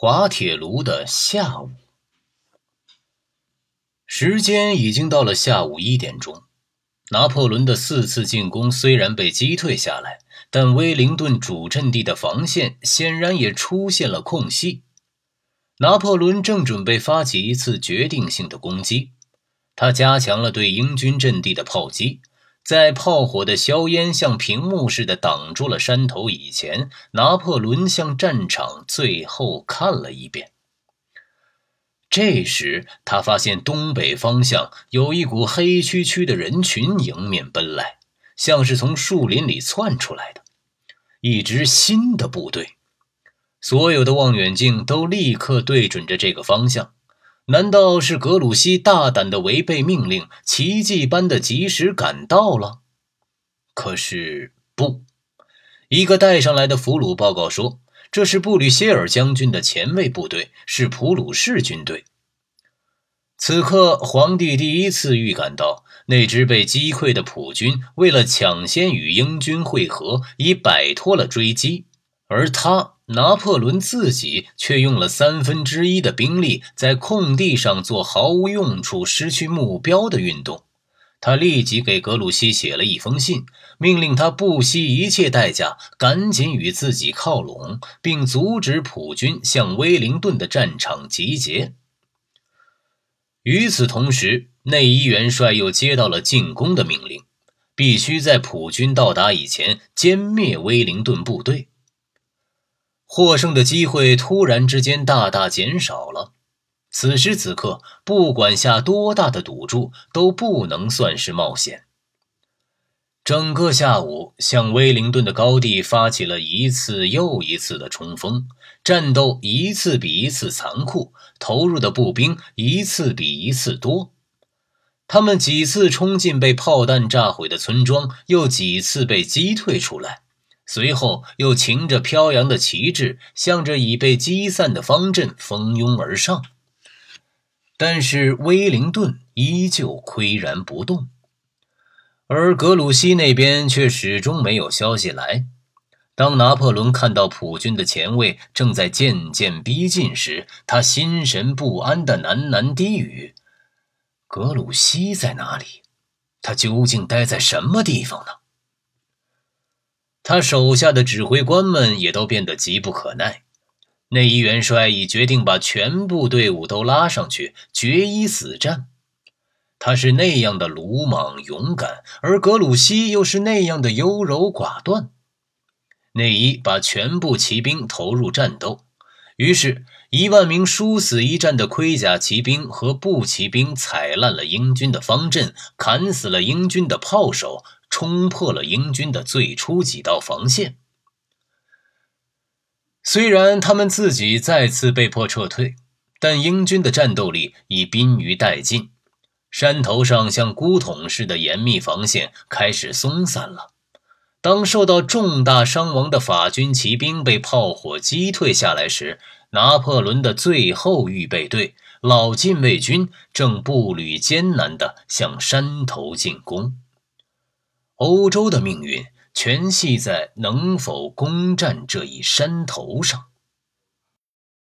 滑铁卢的下午，时间已经到了下午一点钟。拿破仑的四次进攻虽然被击退下来，但威灵顿主阵地的防线显然也出现了空隙。拿破仑正准备发起一次决定性的攻击，他加强了对英军阵地的炮击。在炮火的硝烟像屏幕似的挡住了山头以前，拿破仑向战场最后看了一遍。这时，他发现东北方向有一股黑黢黢的人群迎面奔来，像是从树林里窜出来的一支新的部队。所有的望远镜都立刻对准着这个方向。难道是格鲁希大胆的违背命令，奇迹般的及时赶到了？可是不，一个带上来的俘虏报告说，这是布吕歇尔将军的前卫部队，是普鲁士军队。此刻，皇帝第一次预感到那支被击溃的普军，为了抢先与英军会合，已摆脱了追击，而他。拿破仑自己却用了三分之一的兵力在空地上做毫无用处、失去目标的运动。他立即给格鲁希写了一封信，命令他不惜一切代价赶紧与自己靠拢，并阻止普军向威灵顿的战场集结。与此同时，内伊元帅又接到了进攻的命令，必须在普军到达以前歼灭威灵顿部队。获胜的机会突然之间大大减少了。此时此刻，不管下多大的赌注，都不能算是冒险。整个下午，向威灵顿的高地发起了一次又一次的冲锋，战斗一次比一次残酷，投入的步兵一次比一次多。他们几次冲进被炮弹炸毁的村庄，又几次被击退出来。随后又擎着飘扬的旗帜，向着已被击散的方阵蜂拥而上。但是威灵顿依旧岿然不动，而格鲁希那边却始终没有消息来。当拿破仑看到普军的前卫正在渐渐逼近时，他心神不安地喃喃低语：“格鲁希在哪里？他究竟待在什么地方呢？”他手下的指挥官们也都变得急不可耐。内伊元帅已决定把全部队伍都拉上去，决一死战。他是那样的鲁莽勇敢，而格鲁希又是那样的优柔寡断。内伊把全部骑兵投入战斗，于是，一万名殊死一战的盔甲骑兵和步骑兵踩烂了英军的方阵，砍死了英军的炮手。冲破了英军的最初几道防线。虽然他们自己再次被迫撤退，但英军的战斗力已濒于殆尽。山头上像孤桶似的严密防线开始松散了。当受到重大伤亡的法军骑兵被炮火击退下来时，拿破仑的最后预备队——老禁卫军正步履艰难地向山头进攻。欧洲的命运全系在能否攻占这一山头上。